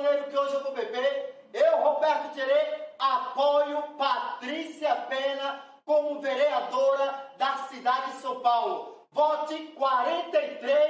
Que hoje eu vou beber. Eu, Roberto Terê, apoio Patrícia Pena como vereadora da cidade de São Paulo. Vote 43888.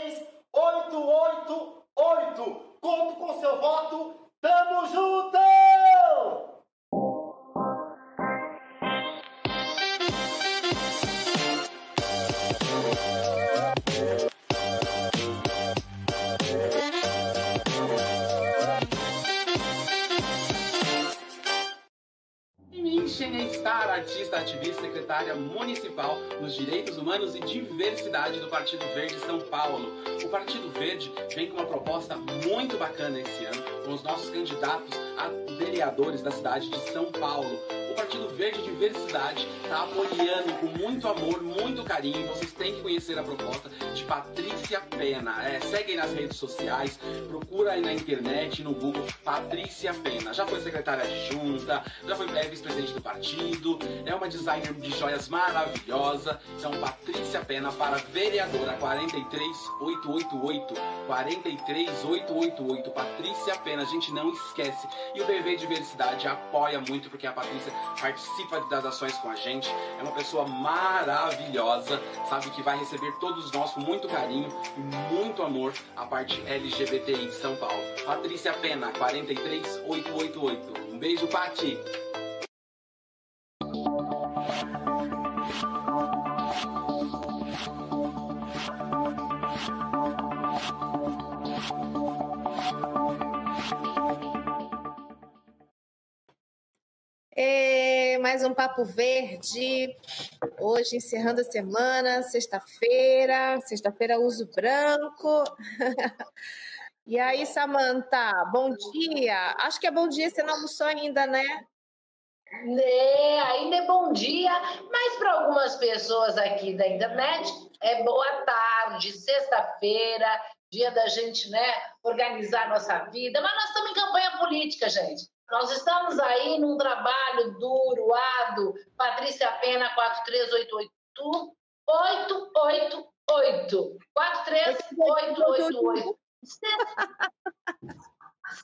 Secretária municipal nos direitos humanos e diversidade do Partido Verde São Paulo. O Partido Verde vem com uma proposta muito bacana esse ano, com os nossos candidatos a vereadores da cidade de São Paulo. O Partido Verde Diversidade está apoiando com muito amor, muito carinho. Vocês têm que conhecer a proposta de Patrícia Pena. É, segue aí nas redes sociais, procura aí na internet, no Google, Patrícia Pena. Já foi secretária adjunta, já foi vice-presidente do partido, é uma designer de joias maravilhosa. Então, Patrícia Pena para vereadora 43888. 43888. Patrícia Pena, a gente não esquece. E o BV Diversidade apoia muito porque a Patrícia participa das ações com a gente. É uma pessoa maravilhosa, sabe que vai receber todos nós com muito carinho e muito amor a parte LGBTI de São Paulo. Patrícia Pena, 43888. Um beijo, Pati! Mais um Papo Verde. Hoje, encerrando a semana, sexta-feira. Sexta-feira, uso branco. e aí, Samanta, bom dia. Acho que é bom dia, você não almoçou ainda, né? É, ainda é bom dia, mas para algumas pessoas aqui da internet é boa tarde, sexta-feira, dia da gente, né, organizar nossa vida. Mas nós estamos em campanha política, gente. Nós estamos aí num trabalho duro, árduo. Patrícia Pena, 43888. 888. 43888.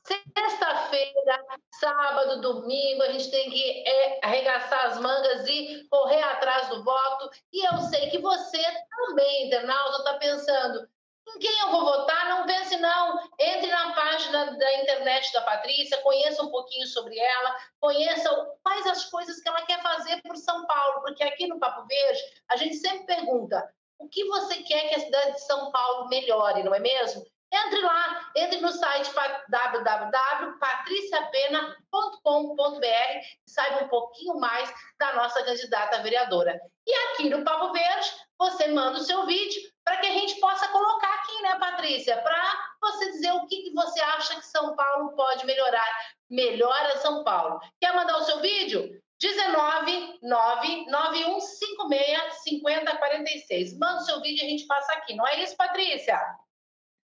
Sexta-feira, sábado, domingo, a gente tem que é, arregaçar as mangas e correr atrás do voto. E eu sei que você também, internauta, está pensando: em quem eu vou votar? Não pense não. Entre na página da internet da Patrícia, conheça um pouquinho sobre ela, conheça quais as coisas que ela quer fazer por São Paulo, porque aqui no Papo Verde a gente sempre pergunta o que você quer que a cidade de São Paulo melhore, não é mesmo? Entre lá, entre no site www.patriciapena.com.br e saiba um pouquinho mais da nossa candidata vereadora. E aqui no Papo Verde, você manda o seu vídeo para que a gente possa colocar aqui, né, Patrícia? Para você dizer o que, que você acha que São Paulo pode melhorar. Melhora São Paulo. Quer mandar o seu vídeo? 19 99156 5046. Manda o seu vídeo e a gente passa aqui. Não é isso, Patrícia?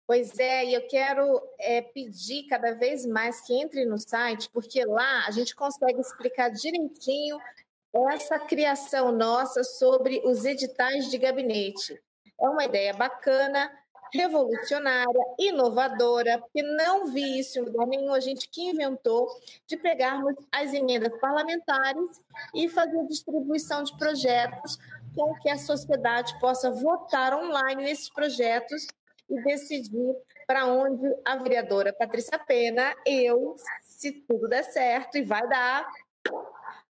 Pois é, e eu quero é, pedir cada vez mais que entre no site, porque lá a gente consegue explicar direitinho essa criação nossa sobre os editais de gabinete. É uma ideia bacana, revolucionária, inovadora, porque não vi isso em lugar nenhum, a gente que inventou de pegarmos as emendas parlamentares e fazer distribuição de projetos com que a sociedade possa votar online nesses projetos e decidir para onde a vereadora Patrícia Pena, eu, se tudo der certo, e vai dar,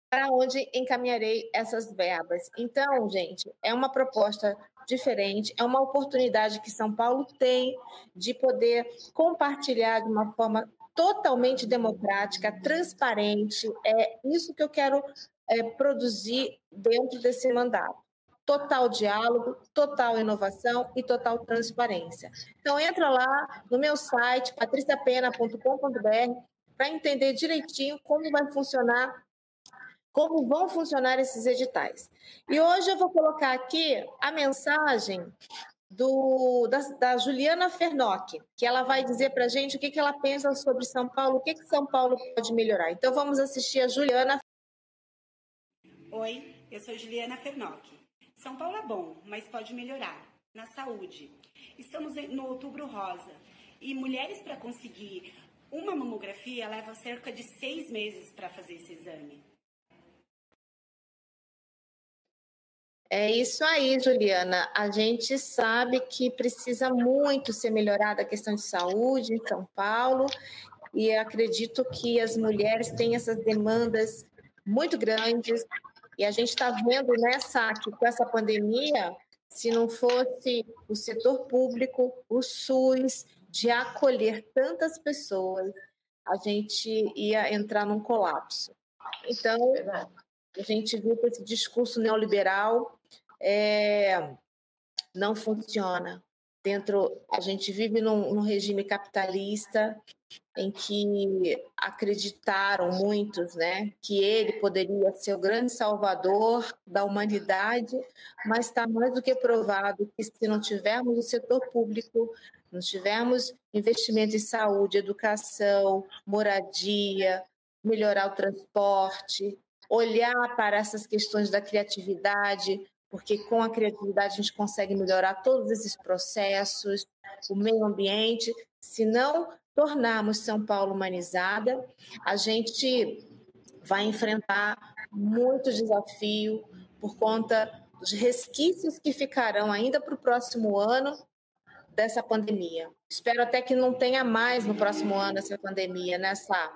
para onde encaminharei essas verbas. Então, gente, é uma proposta diferente, é uma oportunidade que São Paulo tem de poder compartilhar de uma forma totalmente democrática, transparente. É isso que eu quero é, produzir dentro desse mandato total diálogo, total inovação e total transparência. Então entra lá no meu site patriciapena.com.br para entender direitinho como vai funcionar, como vão funcionar esses editais. E hoje eu vou colocar aqui a mensagem do, da, da, Juliana Fernock, que ela vai dizer para a gente o que, que ela pensa sobre São Paulo, o que, que São Paulo pode melhorar. Então vamos assistir a Juliana. Oi, eu sou Juliana Fernock São Paulo é bom, mas pode melhorar. Na saúde. Estamos no outubro rosa. E mulheres para conseguir uma mamografia leva cerca de seis meses para fazer esse exame. É isso aí, Juliana. A gente sabe que precisa muito ser melhorada a questão de saúde em São Paulo e acredito que as mulheres têm essas demandas muito grandes e a gente está vendo nessa que com essa pandemia, se não fosse o setor público, o SUS, de acolher tantas pessoas, a gente ia entrar num colapso. Então, a gente viu que esse discurso neoliberal é, não funciona. Dentro, a gente vive num, num regime capitalista em que acreditaram muitos, né, que ele poderia ser o grande salvador da humanidade, mas está mais do que provado que se não tivermos o setor público, não tivermos investimento em saúde, educação, moradia, melhorar o transporte, olhar para essas questões da criatividade, porque com a criatividade a gente consegue melhorar todos esses processos, o meio ambiente. Se não tornarmos São Paulo humanizada, a gente vai enfrentar muito desafio por conta dos resquícios que ficarão ainda para o próximo ano dessa pandemia. Espero até que não tenha mais no próximo ano essa pandemia, né, Sá?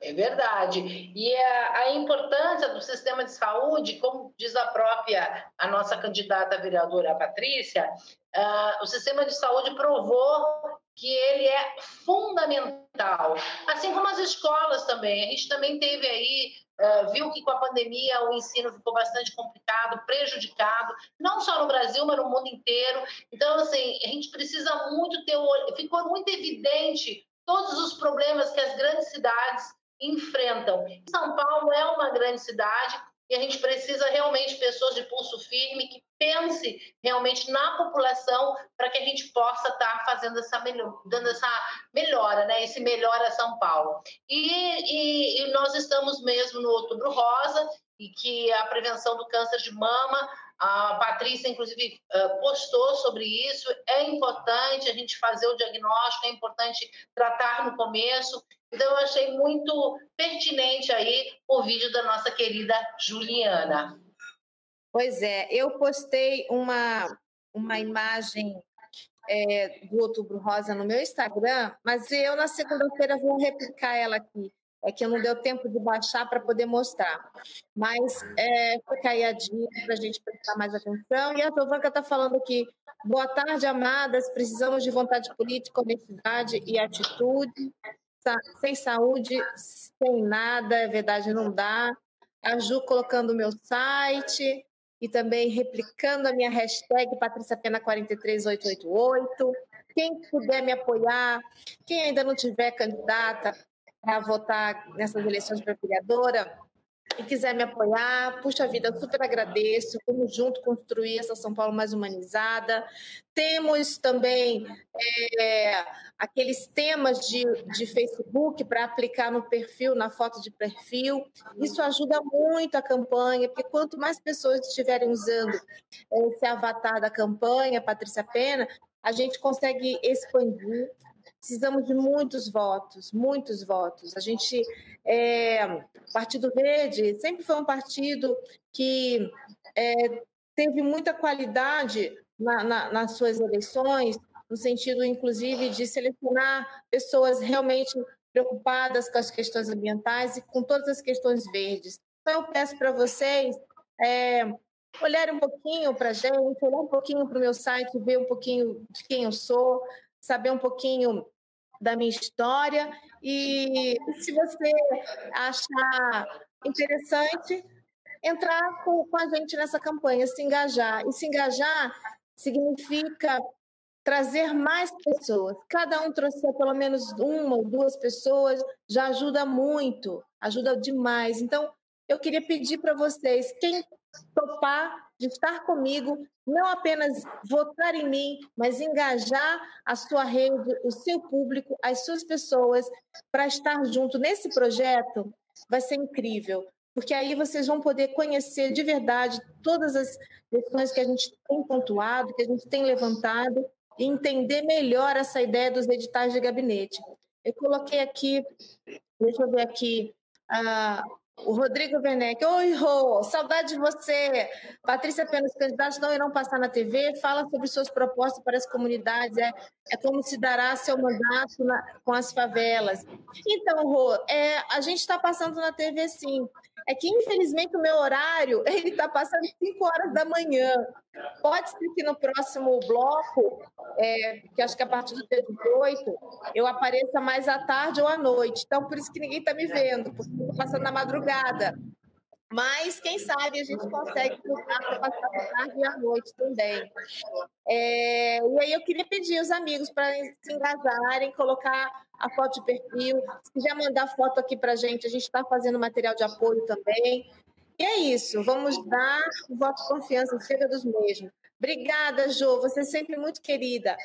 É verdade. E a, a, importância do sistema de saúde, como diz a própria, a nossa candidata vereadora Patrícia, uh, o sistema de saúde provou que ele é fundamental. Assim como as escolas também. A gente também teve aí, uh, viu que com a pandemia o ensino ficou bastante complicado, prejudicado, não só no Brasil, mas no mundo inteiro. Então, assim, a gente precisa muito ter, ficou muito evidente todos os problemas que as grandes cidades enfrentam. São Paulo é uma grande cidade e a gente precisa realmente de pessoas de pulso firme que pense realmente na população para que a gente possa estar tá fazendo essa melhor, dando essa melhora, né? Esse melhora São Paulo. E, e, e nós estamos mesmo no Outubro Rosa e que a prevenção do câncer de mama a Patrícia, inclusive, postou sobre isso. É importante a gente fazer o diagnóstico, é importante tratar no começo. Então, eu achei muito pertinente aí o vídeo da nossa querida Juliana. Pois é, eu postei uma, uma imagem é, do Outubro Rosa no meu Instagram, mas eu na segunda-feira vou replicar ela aqui. É que não deu tempo de baixar para poder mostrar. Mas é, fica aí a dica para a gente prestar mais atenção. E a Giovanca está falando aqui. Boa tarde, amadas. Precisamos de vontade política, honestidade e atitude. Sem saúde, sem nada, é verdade, não dá. A Ju colocando o meu site e também replicando a minha hashtag PatríciaPena43888. Quem puder me apoiar, quem ainda não tiver candidata, a votar nessas eleições para vereadora e quiser me apoiar, puxa vida, super agradeço. Vamos junto construir essa São Paulo mais humanizada. Temos também é, aqueles temas de, de Facebook para aplicar no perfil, na foto de perfil. Isso ajuda muito a campanha, porque quanto mais pessoas estiverem usando esse avatar da campanha, Patrícia Pena, a gente consegue expandir precisamos de muitos votos, muitos votos. A gente, é, Partido Verde sempre foi um partido que é, teve muita qualidade na, na, nas suas eleições, no sentido, inclusive, de selecionar pessoas realmente preocupadas com as questões ambientais e com todas as questões verdes. Então, eu peço para vocês é, olharem um pouquinho para a gente, olhar um pouquinho para o meu site, ver um pouquinho de quem eu sou, saber um pouquinho da minha história e se você achar interessante, entrar com, com a gente nessa campanha, se engajar. E se engajar significa trazer mais pessoas. Cada um trouxer pelo menos uma ou duas pessoas já ajuda muito, ajuda demais. Então, eu queria pedir para vocês, quem topar de estar comigo, não apenas votar em mim, mas engajar a sua rede, o seu público, as suas pessoas para estar junto nesse projeto, vai ser incrível. porque aí vocês vão poder conhecer de verdade todas as questões que a gente tem pontuado, que a gente tem levantado, e entender melhor essa ideia dos editais de gabinete. Eu coloquei aqui, deixa eu ver aqui, ah, o Rodrigo Werneck. Oi, Rô, saudade de você. Patrícia Penas, candidatos não irão passar na TV. Fala sobre suas propostas para as comunidades. É, é como se dará seu mandato na, com as favelas. Então, Rô, é, a gente está passando na TV sim. É que, infelizmente, o meu horário ele está passando 5 horas da manhã. Pode ser que no próximo bloco, é, que acho que a partir do dia 18, eu apareça mais à tarde ou à noite. Então, por isso que ninguém está me vendo, porque estou passando na madrugada. Mas, quem sabe, a gente consegue para passar à tarde e à noite também. É, e aí eu queria pedir aos amigos para se engajarem, colocar a foto de perfil. Se quiser mandar foto aqui para a gente, a gente está fazendo material de apoio também. E é isso, vamos dar o voto de confiança, chega dos mesmos. Obrigada, Jo, você é sempre muito querida.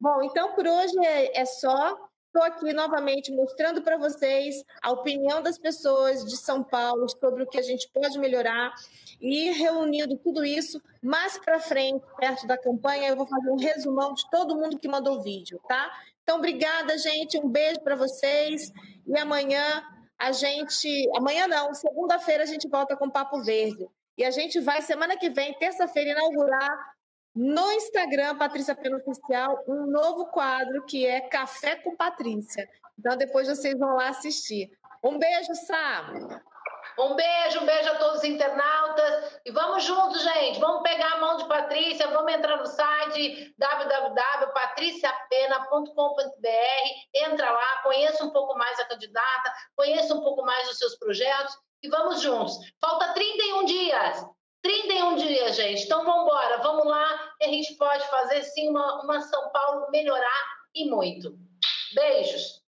Bom, então por hoje é, é só. Estou aqui novamente mostrando para vocês a opinião das pessoas de São Paulo sobre o que a gente pode melhorar e reunindo tudo isso mais para frente, perto da campanha, eu vou fazer um resumão de todo mundo que mandou vídeo, tá? Então, obrigada, gente. Um beijo para vocês e amanhã a gente. Amanhã não, segunda-feira a gente volta com Papo Verde. E a gente vai, semana que vem, terça-feira, inaugurar no Instagram, Patrícia Pena Oficial, um novo quadro que é Café com Patrícia. Então, depois vocês vão lá assistir. Um beijo, Sá! Um beijo, um beijo a todos os internautas. E vamos juntos, gente. Vamos pegar a mão de Patrícia, vamos entrar no site www.patriciapena.com.br. Entra lá, conheça um pouco mais a candidata, conheça um pouco mais os seus projetos e vamos juntos. Falta 31 dias. 31 dias, gente. Então vamos embora, vamos lá, que a gente pode fazer sim uma, uma São Paulo melhorar e muito. Beijos.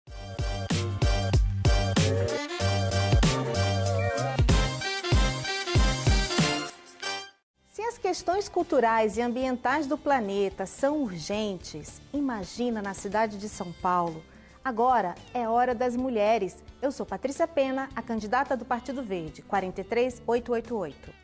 As questões culturais e ambientais do planeta são urgentes, imagina na cidade de São Paulo. Agora é hora das mulheres. Eu sou Patrícia Pena, a candidata do Partido Verde, 43888.